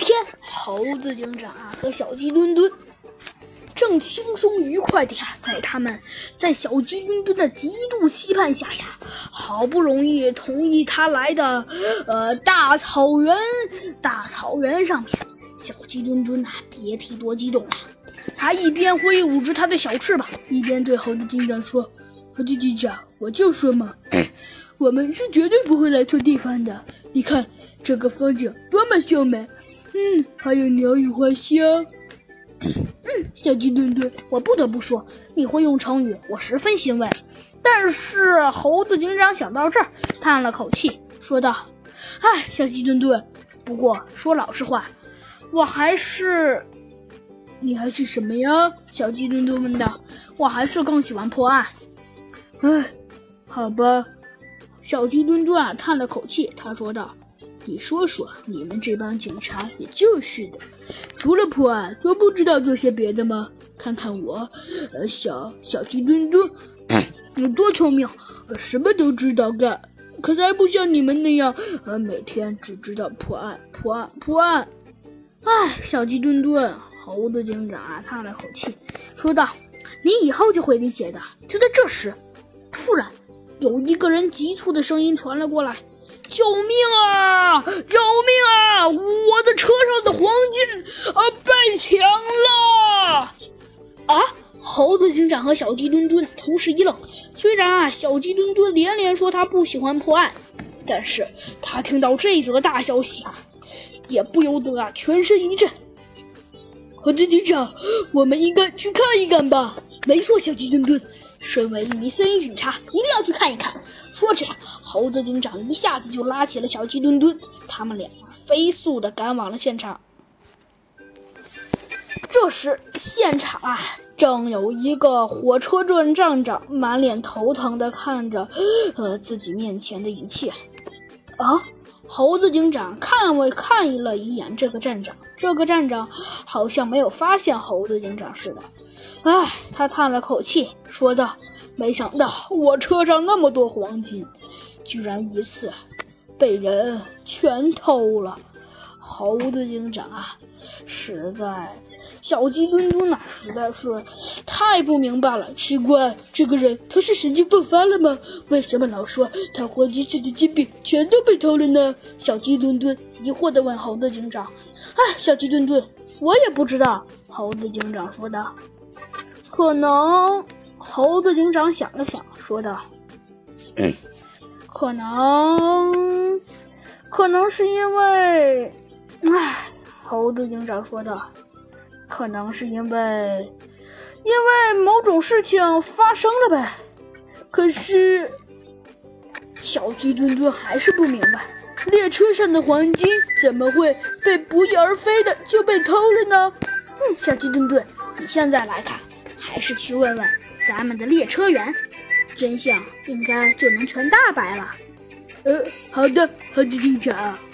天，猴子警长啊和小鸡墩墩正轻松愉快的呀，在他们在小鸡墩墩的极度期盼下呀，好不容易同意他来的呃大草原大草原上面，小鸡墩墩呐别提多激动了。他一边挥舞着他的小翅膀，一边对猴子警长说：“猴子警长，我就说嘛，我们是绝对不会来错地方的。你看这个风景多么秀美，嗯，还有鸟语花香。嗯，小鸡墩墩，我不得不说，你会用成语，我十分欣慰。但是猴子警长想到这儿，叹了口气，说道：‘哎，小鸡墩墩，不过说老实话，我还是……’你还是什么呀？小鸡墩墩问道。我还是更喜欢破案。唉，好吧。小鸡墩墩啊叹了口气，他说道：“你说说，你们这帮警察也就是的，除了破案就不知道做些别的吗？看看我，呃，小小鸡墩墩，有多聪明，什么都知道干，可才不像你们那样，呃，每天只知道破案、破案、破案。唉，小鸡墩墩。”猴子警长啊叹了口气，说道：“你以后就会理解的。”就在这时，突然有一个人急促的声音传了过来：“救命啊！救命啊！我的车上的黄金啊被抢了！”啊！猴子警长和小鸡墩墩同时一愣。虽然啊，小鸡墩墩连连说他不喜欢破案，但是他听到这则大消息，也不由得啊全身一震。猴子警长，我们应该去看一看吧。没错，小鸡墩墩，身为一名森林警察，一定要去看一看。说着，猴子警长一下子就拉起了小鸡墩墩，他们俩飞速地赶往了现场。这时，现场啊，正有一个火车站站长满脸头疼地看着，呃，自己面前的一切。啊！猴子警长看我看了一眼这个站长，这个站长好像没有发现猴子警长似的。唉，他叹了口气，说道：“没想到我车上那么多黄金，居然一次被人全偷了。”猴子警长啊，实在小鸡墩墩呐，实在是太不明白了。奇怪，这个人他是神经爆发了吗？为什么老说他黄金色的金币全都被偷了呢？小鸡墩墩疑惑地问猴子警长。哎，小鸡墩墩，我也不知道。猴子警长说道。可能，猴子警长想了想，说道：“嗯可能，可能是因为……”唉，猴子警长说道：“可能是因为，因为某种事情发生了呗。”可是，小鸡墩墩还是不明白，列车上的黄金怎么会被不翼而飞的就被偷了呢？嗯，小鸡墩墩，你现在来看，还是去问问咱们的列车员，真相应该就能全大白了。呃，好的，猴子警长。